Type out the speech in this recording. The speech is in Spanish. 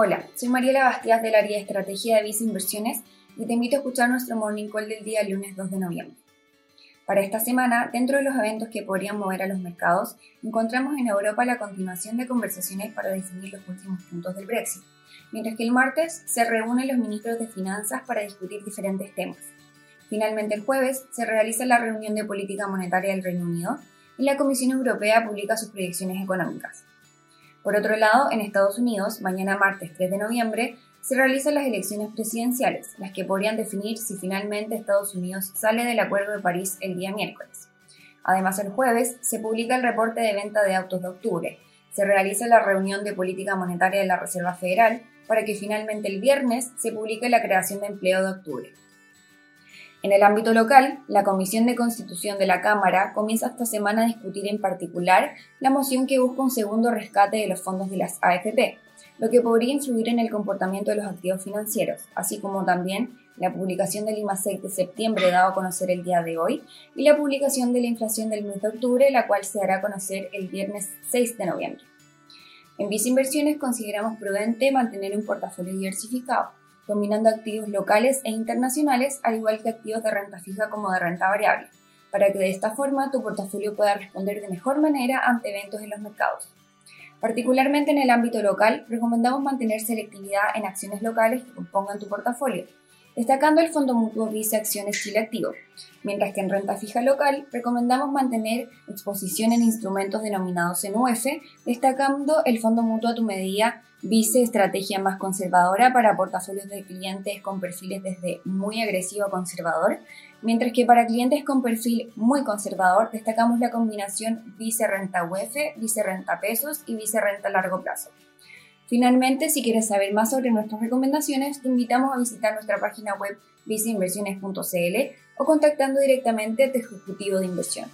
Hola, soy Mariela Bastias del área de estrategia de Visa Inversiones y te invito a escuchar nuestro Morning Call del día lunes 2 de noviembre. Para esta semana, dentro de los eventos que podrían mover a los mercados, encontramos en Europa la continuación de conversaciones para definir los últimos puntos del Brexit, mientras que el martes se reúnen los ministros de Finanzas para discutir diferentes temas. Finalmente, el jueves se realiza la reunión de política monetaria del Reino Unido y la Comisión Europea publica sus proyecciones económicas. Por otro lado, en Estados Unidos, mañana martes 3 de noviembre, se realizan las elecciones presidenciales, las que podrían definir si finalmente Estados Unidos sale del Acuerdo de París el día miércoles. Además, el jueves se publica el reporte de venta de autos de octubre, se realiza la reunión de política monetaria de la Reserva Federal para que finalmente el viernes se publique la creación de empleo de octubre. En el ámbito local, la Comisión de Constitución de la Cámara comienza esta semana a discutir en particular la moción que busca un segundo rescate de los fondos de las AFP, lo que podría influir en el comportamiento de los activos financieros, así como también la publicación del IMASEC de septiembre dado a conocer el día de hoy y la publicación de la inflación del mes de octubre, la cual se dará a conocer el viernes 6 de noviembre. En Visa Inversiones consideramos prudente mantener un portafolio diversificado, combinando activos locales e internacionales, al igual que activos de renta fija como de renta variable, para que de esta forma tu portafolio pueda responder de mejor manera ante eventos en los mercados. Particularmente en el ámbito local, recomendamos mantener selectividad en acciones locales que compongan tu portafolio, destacando el Fondo Mutuo Visa Acciones Chile Activo, mientras que en renta fija local recomendamos mantener exposición en instrumentos denominados en UF, destacando el Fondo Mutuo a tu medida Vice estrategia más conservadora para portafolios de clientes con perfiles desde muy agresivo a conservador, mientras que para clientes con perfil muy conservador destacamos la combinación Vice renta UF, Vice renta pesos y Vice renta largo plazo. Finalmente, si quieres saber más sobre nuestras recomendaciones, te invitamos a visitar nuestra página web viceinversiones.cl o contactando directamente a tu ejecutivo de inversión.